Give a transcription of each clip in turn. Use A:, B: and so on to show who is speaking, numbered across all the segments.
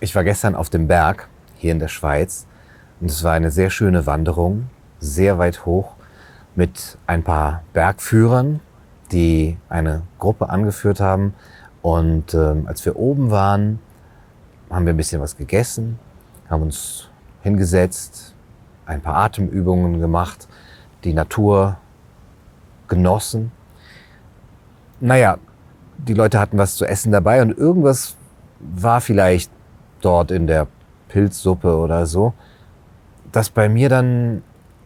A: Ich war gestern auf dem Berg hier in der Schweiz und es war eine sehr schöne Wanderung, sehr weit hoch mit ein paar Bergführern, die eine Gruppe angeführt haben. Und ähm, als wir oben waren, haben wir ein bisschen was gegessen, haben uns hingesetzt, ein paar Atemübungen gemacht, die Natur genossen. Naja, die Leute hatten was zu essen dabei und irgendwas war vielleicht dort in der Pilzsuppe oder so, das bei mir dann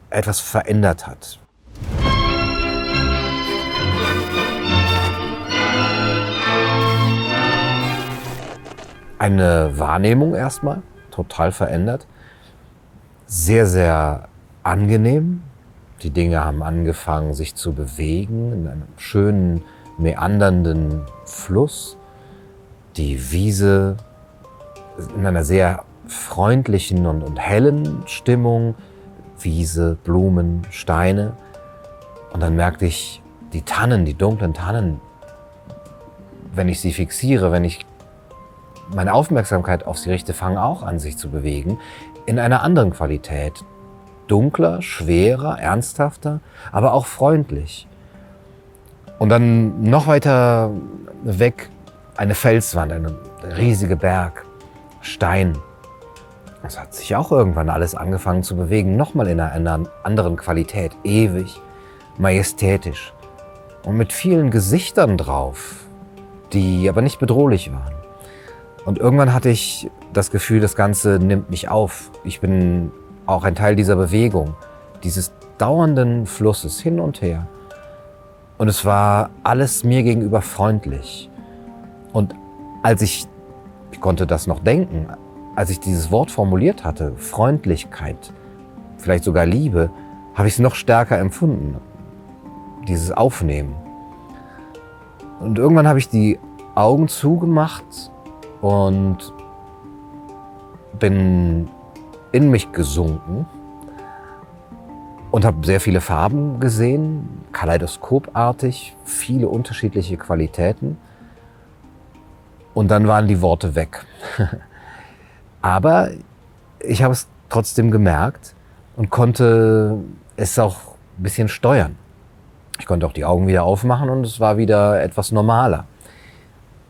A: etwas verändert hat. Eine Wahrnehmung erstmal, total verändert. Sehr, sehr angenehm. Die Dinge haben angefangen, sich zu bewegen in einem schönen, meandernden Fluss. Die Wiese in einer sehr freundlichen und, und hellen Stimmung. Wiese, Blumen, Steine. Und dann merkte ich die Tannen, die dunklen Tannen, wenn ich sie fixiere, wenn ich meine Aufmerksamkeit auf sie richte, fangen auch an, sich zu bewegen, in einer anderen Qualität. Dunkler, schwerer, ernsthafter, aber auch freundlich. Und dann noch weiter weg eine Felswand, ein riesiger Berg, Stein. Das hat sich auch irgendwann alles angefangen zu bewegen, nochmal in einer anderen Qualität, ewig, majestätisch und mit vielen Gesichtern drauf, die aber nicht bedrohlich waren. Und irgendwann hatte ich das Gefühl, das Ganze nimmt mich auf. Ich bin auch ein Teil dieser Bewegung, dieses dauernden Flusses hin und her. Und es war alles mir gegenüber freundlich. Und als ich, ich konnte das noch denken, als ich dieses Wort formuliert hatte, Freundlichkeit, vielleicht sogar Liebe, habe ich es noch stärker empfunden, dieses Aufnehmen. Und irgendwann habe ich die Augen zugemacht und bin in mich gesunken und habe sehr viele Farben gesehen, kaleidoskopartig, viele unterschiedliche Qualitäten. Und dann waren die Worte weg. Aber ich habe es trotzdem gemerkt und konnte es auch ein bisschen steuern. Ich konnte auch die Augen wieder aufmachen und es war wieder etwas normaler.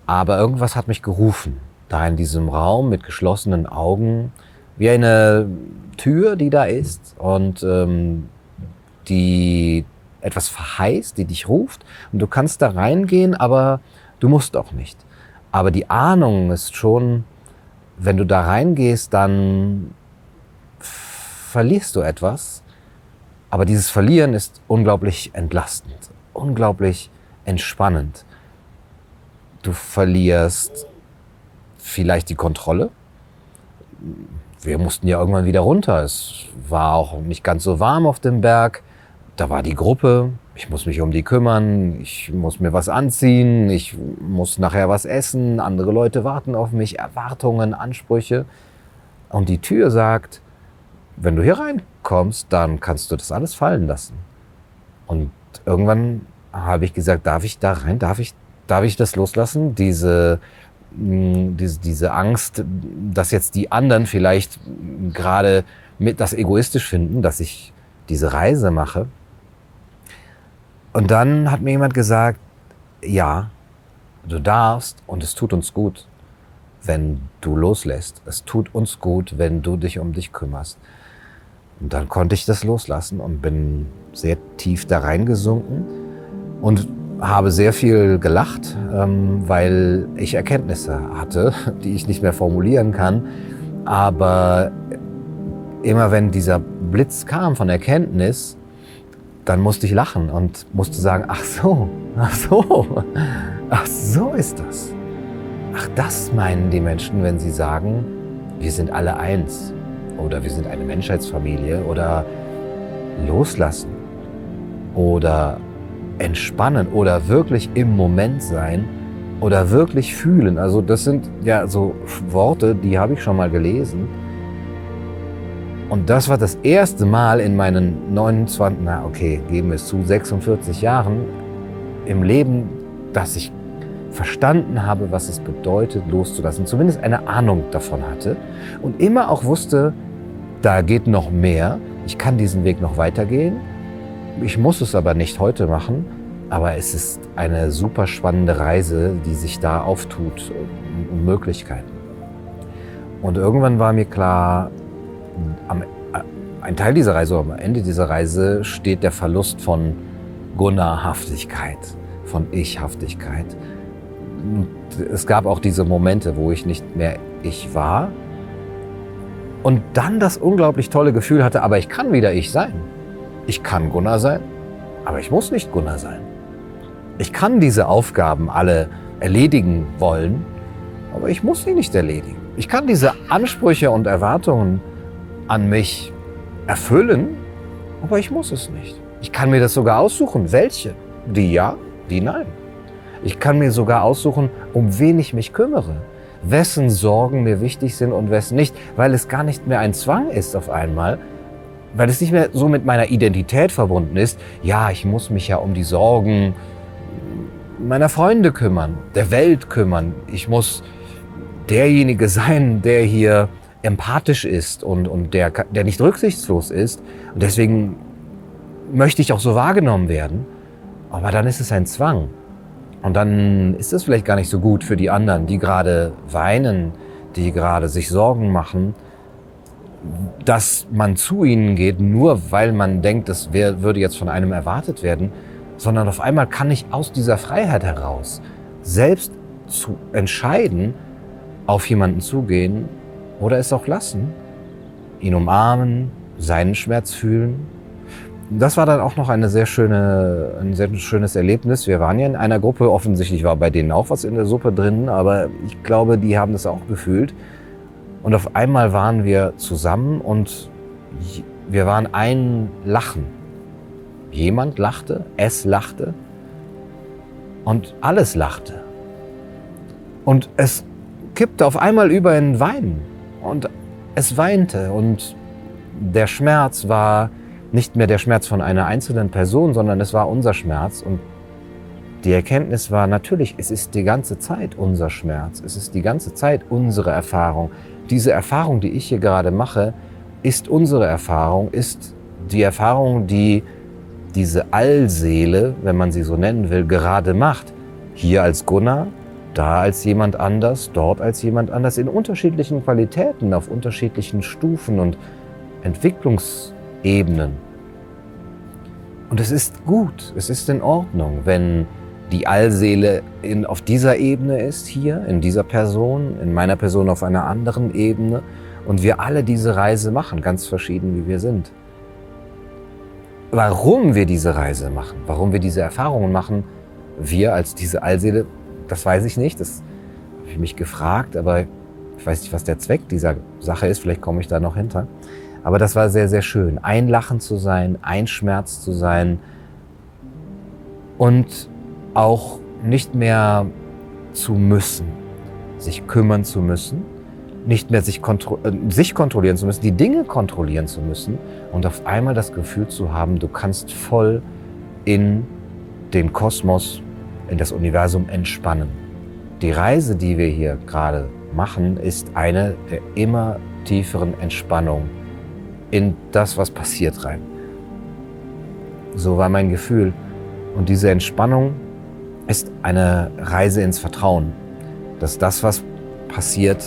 A: Aber irgendwas hat mich gerufen, da in diesem Raum mit geschlossenen Augen, wie eine Tür, die da ist und ähm, die etwas verheißt, die dich ruft. Und du kannst da reingehen, aber du musst auch nicht. Aber die Ahnung ist schon, wenn du da reingehst, dann verlierst du etwas. Aber dieses Verlieren ist unglaublich entlastend, unglaublich entspannend. Du verlierst vielleicht die Kontrolle. Wir mussten ja irgendwann wieder runter. Es war auch nicht ganz so warm auf dem Berg. Da war die Gruppe. Ich muss mich um die kümmern. Ich muss mir was anziehen. Ich muss nachher was essen. Andere Leute warten auf mich. Erwartungen, Ansprüche. Und die Tür sagt, wenn du hier reinkommst, dann kannst du das alles fallen lassen. Und irgendwann habe ich gesagt, darf ich da rein? Darf ich, darf ich das loslassen? Diese, mh, diese, diese Angst, dass jetzt die anderen vielleicht gerade mit das egoistisch finden, dass ich diese Reise mache. Und dann hat mir jemand gesagt, ja, du darfst und es tut uns gut, wenn du loslässt. Es tut uns gut, wenn du dich um dich kümmerst. Und dann konnte ich das loslassen und bin sehr tief da reingesunken und habe sehr viel gelacht, ähm, weil ich Erkenntnisse hatte, die ich nicht mehr formulieren kann. Aber immer wenn dieser Blitz kam von Erkenntnis, dann musste ich lachen und musste sagen, ach so, ach so, ach so ist das. Ach, das meinen die Menschen, wenn sie sagen, wir sind alle eins oder wir sind eine Menschheitsfamilie oder loslassen oder entspannen oder wirklich im Moment sein oder wirklich fühlen. Also das sind ja so Worte, die habe ich schon mal gelesen. Und das war das erste Mal in meinen 29, na okay, geben wir es zu, 46 Jahren im Leben, dass ich verstanden habe, was es bedeutet, loszulassen, zumindest eine Ahnung davon hatte und immer auch wusste, da geht noch mehr, ich kann diesen Weg noch weitergehen, ich muss es aber nicht heute machen, aber es ist eine super spannende Reise, die sich da auftut und Möglichkeiten. Und irgendwann war mir klar, am, ein Teil dieser Reise, am Ende dieser Reise steht der Verlust von Gunnarhaftigkeit, von Ichhaftigkeit. Es gab auch diese Momente, wo ich nicht mehr ich war und dann das unglaublich tolle Gefühl hatte, aber ich kann wieder ich sein. Ich kann Gunnar sein, aber ich muss nicht Gunnar sein. Ich kann diese Aufgaben alle erledigen wollen, aber ich muss sie nicht erledigen. Ich kann diese Ansprüche und Erwartungen an mich erfüllen, aber ich muss es nicht. Ich kann mir das sogar aussuchen, welche. Die ja, die nein. Ich kann mir sogar aussuchen, um wen ich mich kümmere, wessen Sorgen mir wichtig sind und wessen nicht, weil es gar nicht mehr ein Zwang ist auf einmal, weil es nicht mehr so mit meiner Identität verbunden ist. Ja, ich muss mich ja um die Sorgen meiner Freunde kümmern, der Welt kümmern. Ich muss derjenige sein, der hier empathisch ist und, und der, der nicht rücksichtslos ist. Und deswegen möchte ich auch so wahrgenommen werden. Aber dann ist es ein Zwang. Und dann ist es vielleicht gar nicht so gut für die anderen, die gerade weinen, die gerade sich Sorgen machen, dass man zu ihnen geht, nur weil man denkt, das wär, würde jetzt von einem erwartet werden, sondern auf einmal kann ich aus dieser Freiheit heraus selbst zu entscheiden, auf jemanden zugehen oder es auch lassen, ihn umarmen, seinen Schmerz fühlen. Das war dann auch noch eine sehr schöne, ein sehr schönes Erlebnis. Wir waren ja in einer Gruppe, offensichtlich war bei denen auch was in der Suppe drin, aber ich glaube, die haben das auch gefühlt. Und auf einmal waren wir zusammen und wir waren ein Lachen. Jemand lachte, es lachte und alles lachte. Und es kippte auf einmal über in Weinen und es weinte und der Schmerz war nicht mehr der Schmerz von einer einzelnen Person, sondern es war unser Schmerz und die Erkenntnis war natürlich, es ist die ganze Zeit unser Schmerz, es ist die ganze Zeit unsere Erfahrung. Diese Erfahrung, die ich hier gerade mache, ist unsere Erfahrung, ist die Erfahrung, die diese Allseele, wenn man sie so nennen will, gerade macht. Hier als Gunnar, da als jemand anders, dort als jemand anders, in unterschiedlichen Qualitäten, auf unterschiedlichen Stufen und Entwicklungsebenen. Und es ist gut, es ist in Ordnung, wenn die Allseele in, auf dieser Ebene ist, hier, in dieser Person, in meiner Person auf einer anderen Ebene und wir alle diese Reise machen, ganz verschieden wie wir sind warum wir diese Reise machen, warum wir diese Erfahrungen machen, wir als diese Allseele, das weiß ich nicht. Das habe ich mich gefragt, aber ich weiß nicht, was der Zweck dieser Sache ist. Vielleicht komme ich da noch hinter. Aber das war sehr, sehr schön. Ein Lachen zu sein, ein Schmerz zu sein und auch nicht mehr zu müssen, sich kümmern zu müssen, nicht mehr sich, kontro äh, sich kontrollieren zu müssen, die Dinge kontrollieren zu müssen und auf einmal das Gefühl zu haben, du kannst voll in den Kosmos, in das Universum entspannen. Die Reise, die wir hier gerade machen, ist eine der immer tieferen Entspannung in das, was passiert rein. So war mein Gefühl. Und diese Entspannung ist eine Reise ins Vertrauen, dass das, was passiert,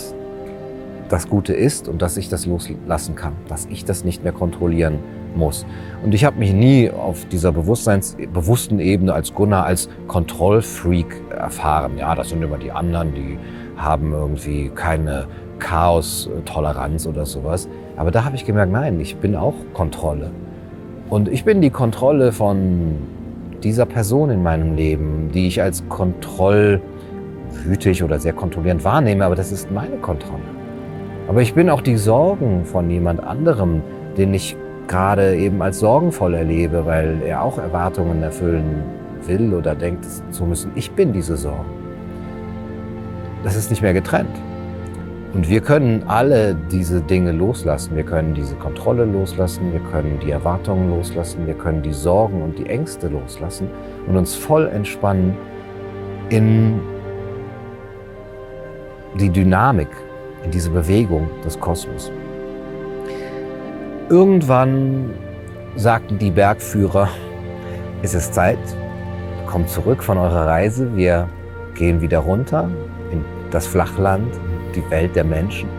A: das Gute ist und dass ich das loslassen kann, dass ich das nicht mehr kontrollieren muss. Und ich habe mich nie auf dieser bewussten Ebene als Gunnar als Kontrollfreak erfahren. Ja, das sind immer die anderen, die haben irgendwie keine Chaos-Toleranz oder sowas. Aber da habe ich gemerkt, nein, ich bin auch Kontrolle. Und ich bin die Kontrolle von dieser Person in meinem Leben, die ich als kontrollwütig oder sehr kontrollierend wahrnehme, aber das ist meine Kontrolle. Aber ich bin auch die Sorgen von jemand anderem, den ich gerade eben als sorgenvoll erlebe, weil er auch Erwartungen erfüllen will oder denkt zu müssen. Ich bin diese Sorgen. Das ist nicht mehr getrennt. Und wir können alle diese Dinge loslassen. Wir können diese Kontrolle loslassen, wir können die Erwartungen loslassen, wir können die Sorgen und die Ängste loslassen und uns voll entspannen in die Dynamik, in diese Bewegung des Kosmos. Irgendwann sagten die Bergführer, es ist Zeit, kommt zurück von eurer Reise, wir gehen wieder runter in das Flachland, die Welt der Menschen.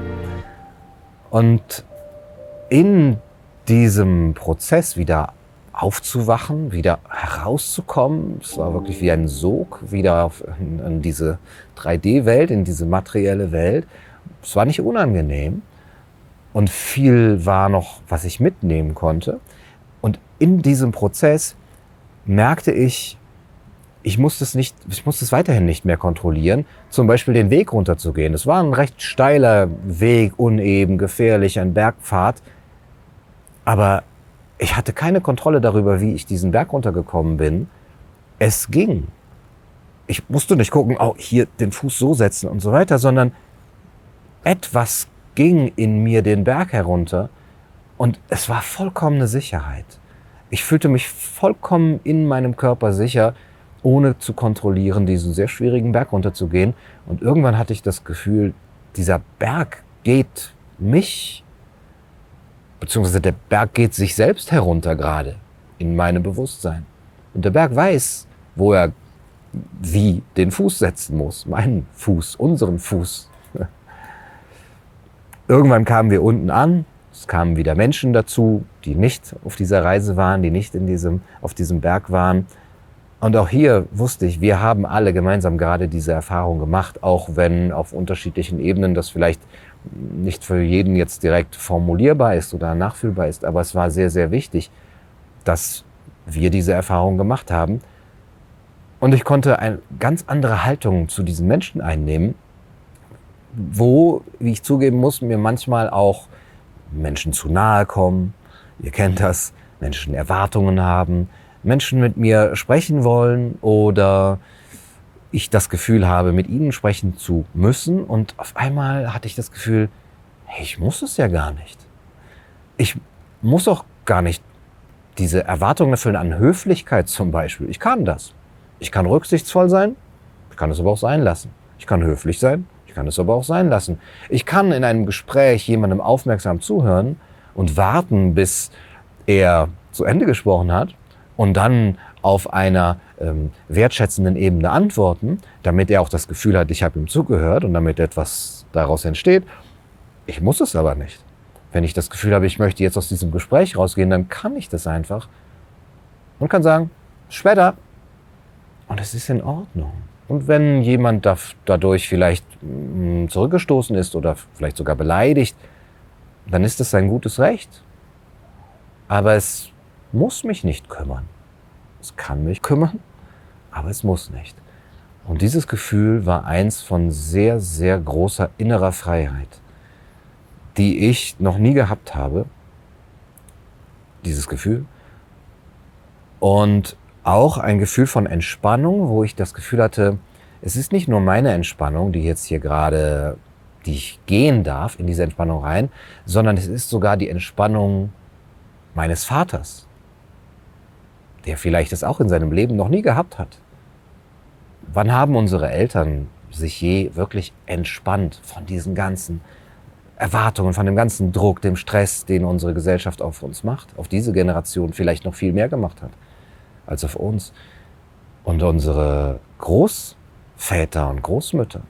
A: Und in diesem Prozess wieder aufzuwachen, wieder herauszukommen. Es war wirklich wie ein Sog, wieder in, in diese 3D-Welt, in diese materielle Welt. Es war nicht unangenehm und viel war noch, was ich mitnehmen konnte. Und in diesem Prozess merkte ich, ich musste es nicht, ich musste es weiterhin nicht mehr kontrollieren, zum Beispiel den Weg runterzugehen. Es war ein recht steiler Weg, uneben, gefährlich, ein Bergpfad. Aber ich hatte keine Kontrolle darüber, wie ich diesen Berg runtergekommen bin. Es ging. Ich musste nicht gucken, oh, hier den Fuß so setzen und so weiter, sondern etwas ging in mir den Berg herunter und es war vollkommene Sicherheit. Ich fühlte mich vollkommen in meinem Körper sicher, ohne zu kontrollieren, diesen sehr schwierigen Berg runterzugehen. Und irgendwann hatte ich das Gefühl, dieser Berg geht mich beziehungsweise der Berg geht sich selbst herunter gerade in meinem Bewusstsein. Und der Berg weiß, wo er wie den Fuß setzen muss, meinen Fuß, unseren Fuß. Irgendwann kamen wir unten an, es kamen wieder Menschen dazu, die nicht auf dieser Reise waren, die nicht in diesem, auf diesem Berg waren. Und auch hier wusste ich, wir haben alle gemeinsam gerade diese Erfahrung gemacht, auch wenn auf unterschiedlichen Ebenen das vielleicht nicht für jeden jetzt direkt formulierbar ist oder nachfühlbar ist, aber es war sehr, sehr wichtig, dass wir diese Erfahrung gemacht haben. Und ich konnte eine ganz andere Haltung zu diesen Menschen einnehmen, wo, wie ich zugeben muss, mir manchmal auch Menschen zu nahe kommen. Ihr kennt das, Menschen Erwartungen haben, Menschen mit mir sprechen wollen oder ich das Gefühl habe, mit ihnen sprechen zu müssen. Und auf einmal hatte ich das Gefühl, ich muss es ja gar nicht. Ich muss auch gar nicht diese Erwartungen erfüllen an Höflichkeit zum Beispiel. Ich kann das. Ich kann rücksichtsvoll sein, ich kann es aber auch sein lassen. Ich kann höflich sein, kann es aber auch sein lassen. Ich kann in einem Gespräch jemandem aufmerksam zuhören und warten, bis er zu Ende gesprochen hat und dann auf einer ähm, wertschätzenden Ebene antworten, damit er auch das Gefühl hat, ich habe ihm zugehört und damit etwas daraus entsteht. Ich muss es aber nicht. Wenn ich das Gefühl habe, ich möchte jetzt aus diesem Gespräch rausgehen, dann kann ich das einfach und kann sagen, später. Und es ist in Ordnung. Und wenn jemand dadurch vielleicht mm, zurückgestoßen ist oder vielleicht sogar beleidigt, dann ist es sein gutes Recht. Aber es muss mich nicht kümmern. Es kann mich kümmern, aber es muss nicht. Und dieses Gefühl war eins von sehr, sehr großer innerer Freiheit, die ich noch nie gehabt habe. Dieses Gefühl. Und auch ein Gefühl von Entspannung, wo ich das Gefühl hatte, es ist nicht nur meine Entspannung, die jetzt hier gerade, die ich gehen darf in diese Entspannung rein, sondern es ist sogar die Entspannung meines Vaters, der vielleicht es auch in seinem Leben noch nie gehabt hat. Wann haben unsere Eltern sich je wirklich entspannt von diesen ganzen Erwartungen, von dem ganzen Druck, dem Stress, den unsere Gesellschaft auf uns macht, auf diese Generation vielleicht noch viel mehr gemacht hat als auf uns. Und unsere Großväter und Großmütter,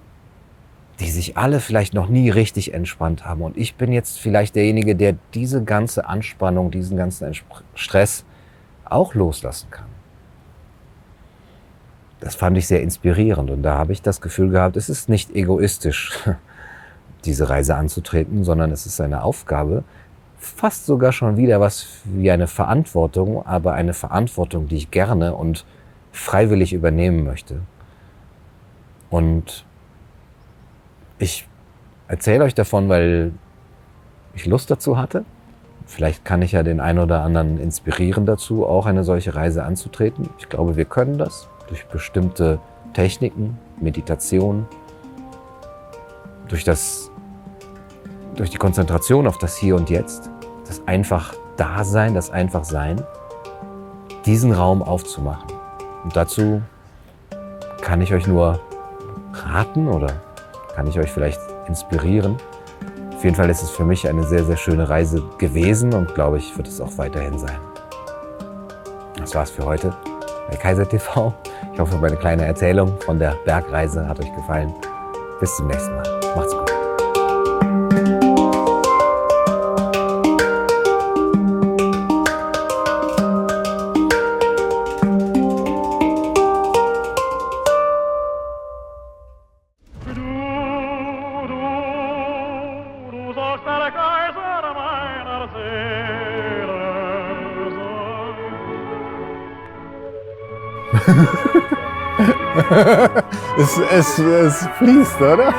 A: die sich alle vielleicht noch nie richtig entspannt haben. Und ich bin jetzt vielleicht derjenige, der diese ganze Anspannung, diesen ganzen Stress auch loslassen kann. Das fand ich sehr inspirierend und da habe ich das Gefühl gehabt, es ist nicht egoistisch, diese Reise anzutreten, sondern es ist eine Aufgabe, fast sogar schon wieder was wie eine Verantwortung, aber eine Verantwortung, die ich gerne und freiwillig übernehmen möchte. Und ich erzähle euch davon, weil ich Lust dazu hatte Vielleicht kann ich ja den einen oder anderen inspirieren dazu, auch eine solche Reise anzutreten. Ich glaube, wir können das durch bestimmte Techniken, Meditation, durch, das, durch die Konzentration auf das Hier und Jetzt, das einfach Dasein, das einfach Sein, diesen Raum aufzumachen. Und dazu kann ich euch nur raten oder kann ich euch vielleicht inspirieren. Auf jeden Fall ist es für mich eine sehr, sehr schöne Reise gewesen und glaube ich, wird es auch weiterhin sein. Das war's für heute bei Kaiser TV. Ich hoffe, meine kleine Erzählung von der Bergreise hat euch gefallen. Bis zum nächsten Mal. Macht's gut. Es, es, es fließt, oder?